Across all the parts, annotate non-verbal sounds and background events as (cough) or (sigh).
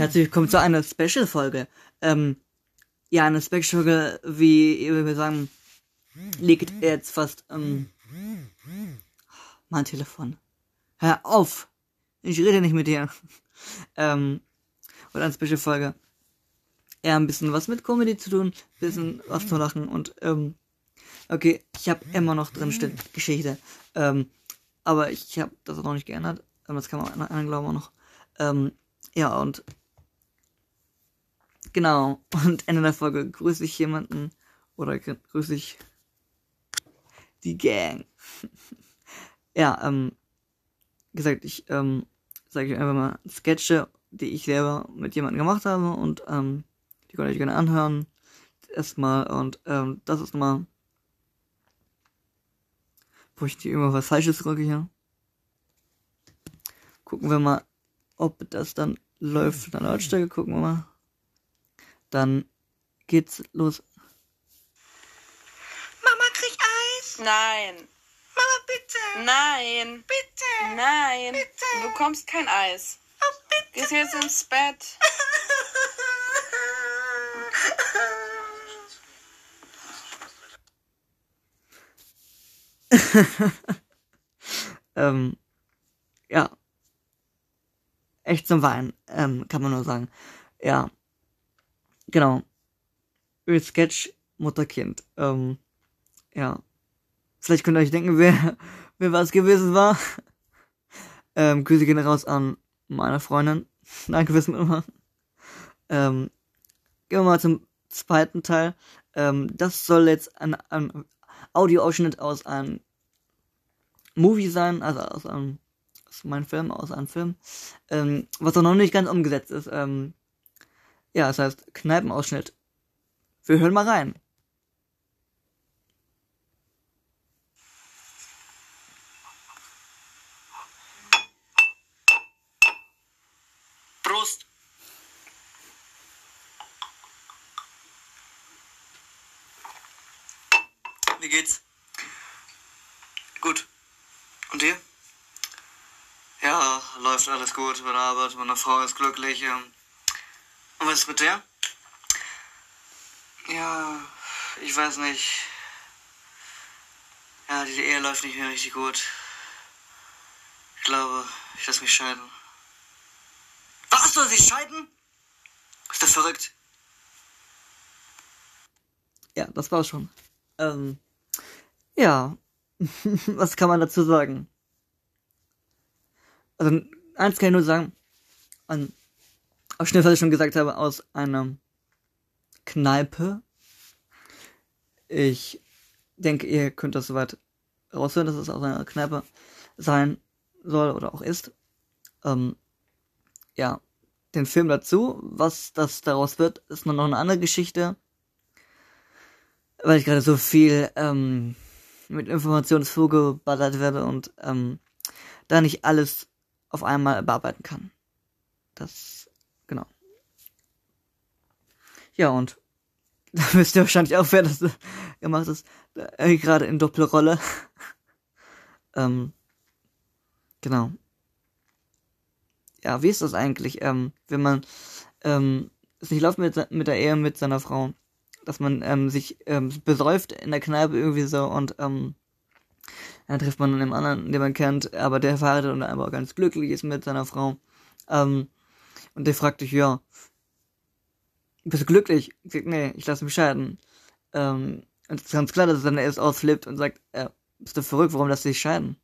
Herzlich willkommen zu einer Special-Folge. Ähm, ja, eine Special-Folge, wie wir sagen, liegt jetzt fast, ähm, mein Telefon. Hör auf! Ich rede nicht mit dir. ähm, und eine Special-Folge. Ja, ein bisschen was mit Comedy zu tun, ein bisschen was zu lachen und, ähm, okay, ich habe immer noch drin stehen, Geschichte. Ähm, aber ich habe das auch noch nicht geändert. Das kann man anderen glauben auch noch. Ähm, ja, und genau. Und Ende der Folge grüße ich jemanden oder grüße ich die Gang. (laughs) ja, ähm, gesagt, ich ähm, sage einfach mal Sketche, die ich selber mit jemandem gemacht habe und ähm, die könnt ihr euch gerne anhören. Erstmal und ähm, das ist mal, wo ich dir immer was Falsches drücke hier. Gucken wir mal, ob das dann läuft. In der Lautstärke gucken wir mal. Dann geht's los. Mama, krieg Eis. Nein. Mama, bitte. Nein. Bitte. Nein. Bitte. Du bekommst kein Eis. Oh, bitte. Gehst jetzt ins Bett. (laughs) ähm, ja. Echt zum Weinen, ähm, kann man nur sagen. Ja. Genau. Sketch Mutter-Kind. Ähm, ja. Vielleicht könnt ihr euch denken, wer, (laughs) wer was gewesen war. (laughs) Ähm, Grüße gehen raus an meine Freundin. (laughs) Danke fürs Mitmachen. Ähm, gehen wir mal zum zweiten Teil. Ähm, das soll jetzt ein, ein Audioausschnitt aus einem Movie sein, also aus einem aus meinem Film, aus einem Film, ähm, was auch noch nicht ganz umgesetzt ist. Ähm, ja, das heißt Kneipenausschnitt. Wir hören mal rein. Prost. Wie geht's? Gut. Und dir? Ja, läuft alles gut bei der Arbeit. Meine Frau ist glücklich. ähm. Und was ist mit dir? Ja, ich weiß nicht. Ja, die Ehe läuft nicht mehr richtig gut. Ich glaube, ich lasse mich scheiden. Was, soll sich scheiden? Ist das verrückt? Ja, das war's schon. Ähm, ja, (laughs) was kann man dazu sagen? Also, eins kann ich nur sagen, an, auch schnell, was ich schon gesagt habe, aus einer Kneipe. Ich denke, ihr könnt das soweit raushören, dass es aus einer Kneipe sein soll oder auch ist. Ähm, ja, den Film dazu, was das daraus wird, ist nur noch eine andere Geschichte. Weil ich gerade so viel ähm, mit Informationen zugeballert werde und ähm, da nicht alles auf einmal bearbeiten kann. Das, genau. Ja, und (laughs) da wisst ihr wahrscheinlich auch, wer das gemacht ist. Äh, gerade in Doppelrolle. (laughs) ähm, genau. Ja, wie ist das eigentlich, ähm, wenn man ähm, es nicht läuft mit, mit der Ehe mit seiner Frau, dass man ähm, sich ähm, besäuft in der Kneipe irgendwie so und ähm, dann trifft man einen anderen, den man kennt, aber der verheiratet und einfach ganz glücklich ist mit seiner Frau. Ähm, und der fragt dich, ja, bist du glücklich? Ich sag, nee, ich lasse mich scheiden. Ähm, und es ist ganz klar, dass er dann erst ausflippt und sagt, äh, bist du verrückt, warum lässt du dich scheiden?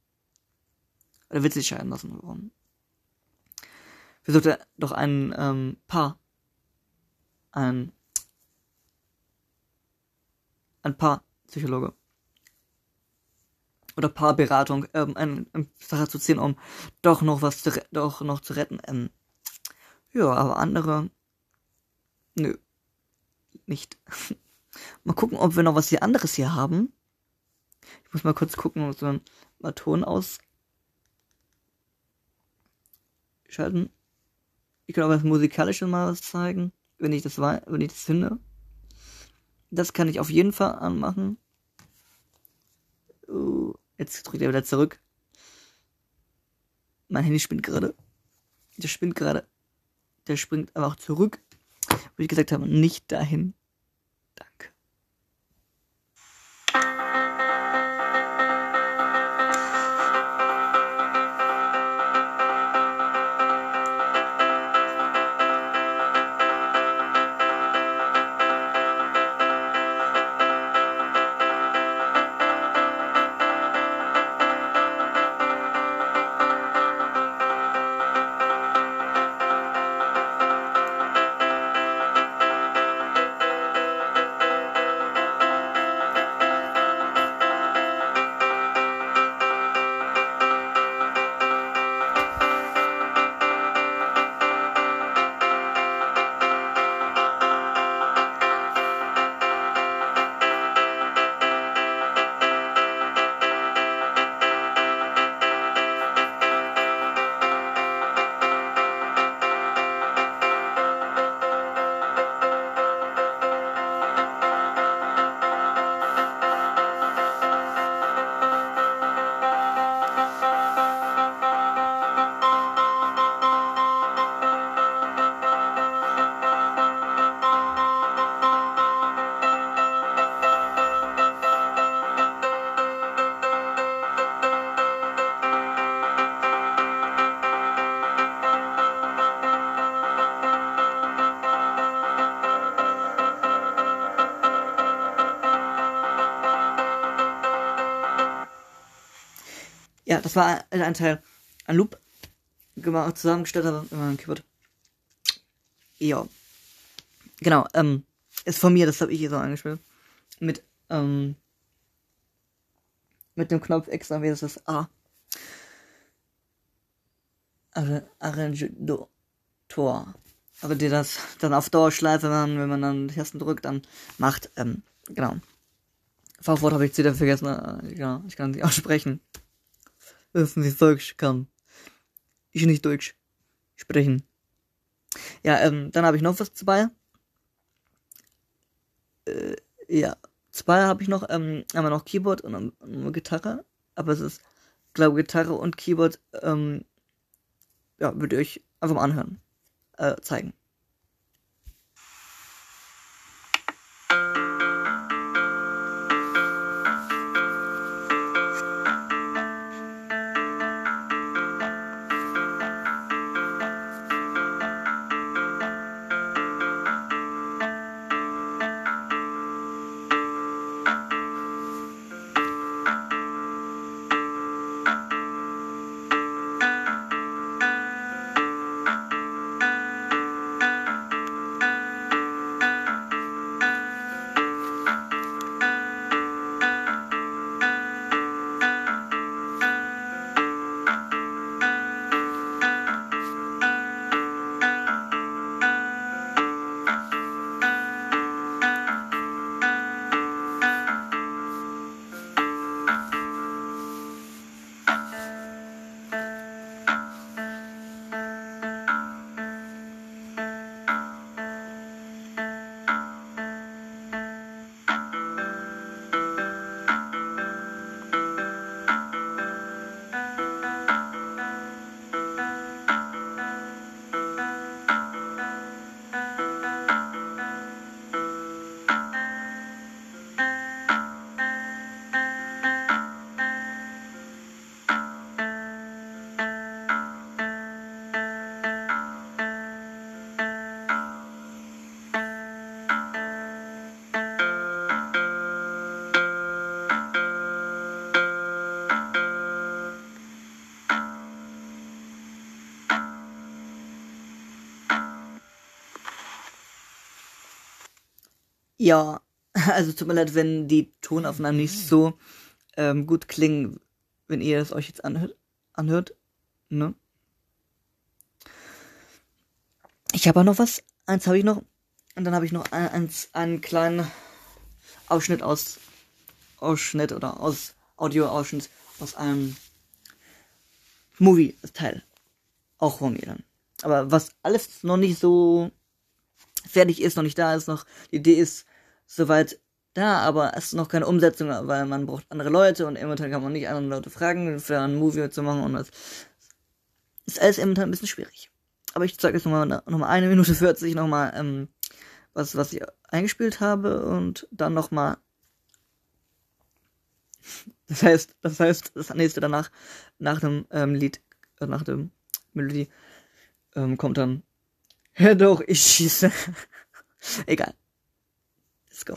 Oder willst du dich scheiden lassen? Warum? Versucht er doch ein ähm, Paar, ein, ein Paarpsychologe oder Paarberatung ähm, eine, eine Sache zu ziehen, um doch noch was zu doch noch zu retten. Ähm, ja, aber andere, nö, nicht. (laughs) mal gucken, ob wir noch was hier anderes hier haben. Ich muss mal kurz gucken, ob so mal Ton ausschalten. Ich kann auch was Musikalisches mal was zeigen, wenn ich das wenn ich das finde. Das kann ich auf jeden Fall anmachen. Uh, jetzt drückt er wieder zurück. Mein Handy spinnt gerade. Der spinnt gerade. Der springt aber auch zurück. Wo ich gesagt habe, nicht dahin. Das war ein, Teil, ein Loop gemacht, zusammengestellt habe, immer ein Keyboard. Ja. Genau, ähm, ist von mir, das habe ich hier so angespielt. Mit, ähm, mit dem Knopf extra, wie das ist A. Arrangiator. Aber die das dann auf Dauerschleife, wenn man, wenn man dann die Tasten drückt, dann macht, ähm, genau. Fachwort habe ich jetzt wieder vergessen, äh, ja, ich kann es (laughs) nicht aussprechen nicht Deutsch kann. Ich nicht Deutsch sprechen. Ja, ähm, dann habe ich noch was dabei. Äh, ja, zwei habe ich noch, ähm, einmal noch Keyboard und eine Gitarre. Aber es ist, glaube Gitarre und Keyboard, ähm, ja, würde ich euch einfach mal anhören, äh, zeigen. Ja, (laughs) also tut mir leid, wenn die Tonaufnahmen nicht so ähm, gut klingen, wenn ihr es euch jetzt anhört. anhört ne? Ich habe auch noch was. Eins habe ich noch. Und dann habe ich noch ein, ein, einen kleinen Ausschnitt aus Ausschnitt oder aus Audio-Ausschnitt aus einem Movie-Teil. Auch von mir dann. Aber was alles noch nicht so fertig ist, noch nicht da ist, noch die Idee ist soweit da, aber es ist noch keine Umsetzung, weil man braucht andere Leute und momentan kann man nicht andere Leute fragen, für einen Movie zu machen und das ist alles momentan ein bisschen schwierig. aber ich zeige jetzt nochmal noch mal eine Minute 40 nochmal, ähm, was, was ich eingespielt habe und dann nochmal. (laughs) Das heißt, das heißt, das nächste danach, nach dem ähm, Lied, äh, nach dem Melodie, ähm, kommt dann. Ja doch, ich schieße. (laughs) Egal. Let's go.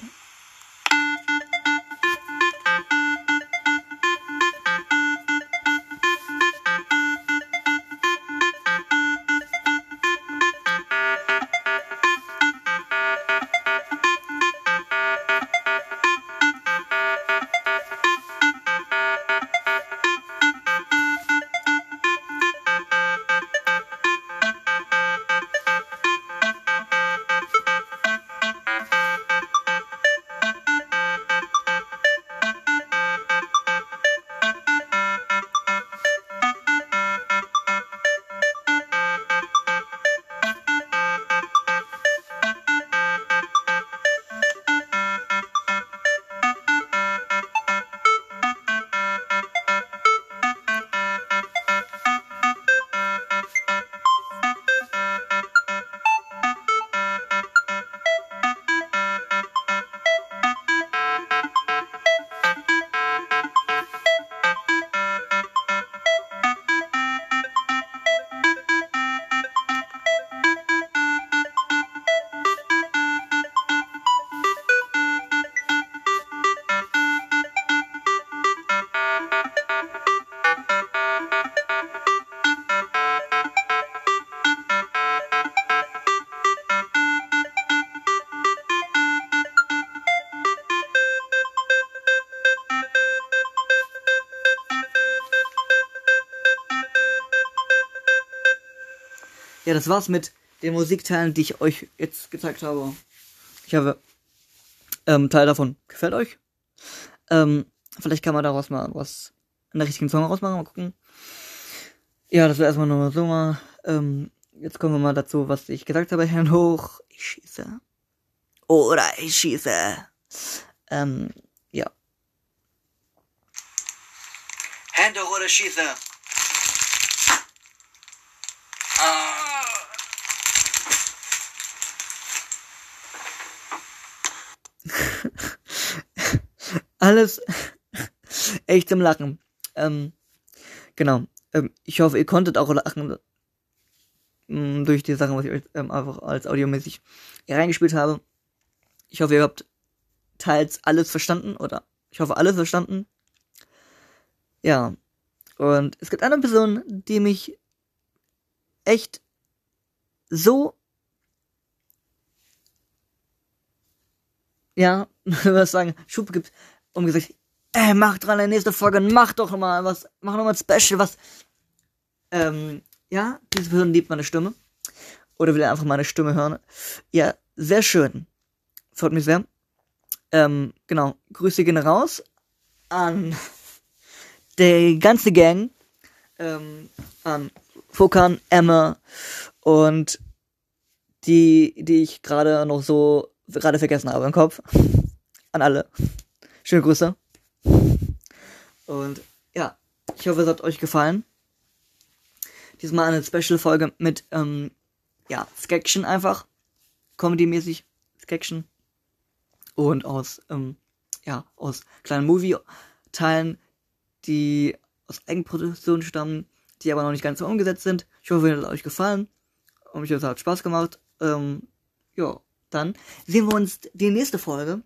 Ja, das war's mit den Musikteilen, die ich euch jetzt gezeigt habe. Ich hoffe, ähm, Teil davon gefällt euch. Ähm, vielleicht kann man daraus mal was, einen richtigen Song rausmachen, mal gucken. Ja, das wäre erstmal nur so mal. Ähm, jetzt kommen wir mal dazu, was ich gesagt habe. Herrn hoch, ich schieße. Oder ich schieße. Ähm, ja. Hände hoch oder schieße. Ah. Alles (laughs) echt im Lachen. Ähm, genau. Ähm, ich hoffe, ihr konntet auch lachen ähm, durch die Sachen, was ich euch ähm, einfach als audiomäßig reingespielt habe. Ich hoffe, ihr habt teils alles verstanden oder ich hoffe, alles verstanden. Ja. Und es gibt eine Person, die mich echt so (laughs) ja, (laughs) was sagen, Schub gibt, und gesagt, ey, mach dran, in der nächsten Folge, mach doch mal was, mach noch mal ein Special, was, ähm, ja, diese Person liebt meine Stimme. Oder will einfach meine Stimme hören. Ja, sehr schön. Freut mich sehr. Ähm, genau, Grüße gehen raus an (laughs) die ganze Gang, ähm, an Fokan, Emma und die, die ich gerade noch so gerade vergessen habe im Kopf. (laughs) An alle. Schöne Grüße. Und ja, ich hoffe, es hat euch gefallen. Diesmal eine Special-Folge mit, ähm, ja, Sketchen einfach. Comedy-mäßig Sketchen. Und aus, ähm, ja, aus kleinen Movie-Teilen, die aus Eigenproduktion stammen, die aber noch nicht ganz so umgesetzt sind. Ich hoffe, es hat euch gefallen. Und mich hat Spaß gemacht. Ähm, ja, dann sehen wir uns die nächste Folge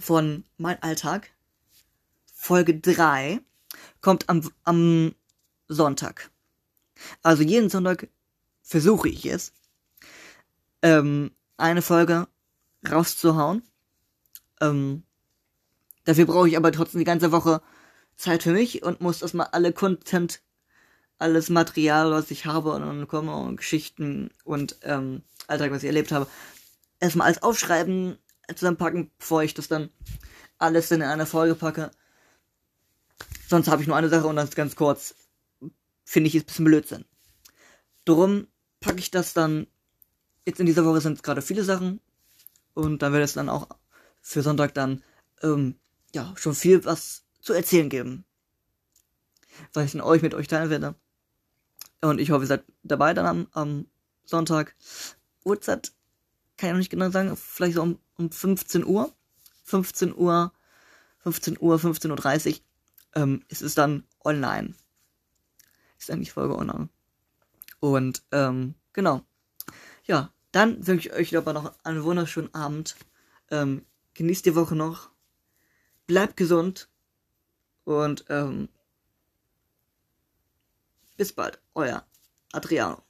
von Mein Alltag. Folge 3 kommt am, am Sonntag. Also jeden Sonntag versuche ich es, ähm, eine Folge rauszuhauen. Ähm, dafür brauche ich aber trotzdem die ganze Woche Zeit für mich und muss erstmal alle Content, alles Material, was ich habe und, und und Geschichten und ähm, Alltag, was ich erlebt habe, erstmal alles aufschreiben, zusammenpacken, bevor ich das dann alles in eine Folge packe. Sonst habe ich nur eine Sache und das ganz kurz. Finde ich ist ein bisschen Blödsinn. Drum packe ich das dann. Jetzt in dieser Woche sind es gerade viele Sachen. Und dann wird es dann auch für Sonntag dann, ähm, ja, schon viel was zu erzählen geben. Was ich dann euch mit euch teilen werde. Und ich hoffe, ihr seid dabei dann am, am Sonntag. Uhrzeit kann ich noch nicht genau sagen, vielleicht so um, um 15 Uhr. 15 Uhr, 15 Uhr, 15.30 Uhr ähm, ist es dann online. Ist eigentlich Folge online. Und ähm, genau. Ja, dann wünsche ich euch aber noch einen wunderschönen Abend. Ähm, genießt die Woche noch. Bleibt gesund. Und ähm, bis bald. Euer Adriano.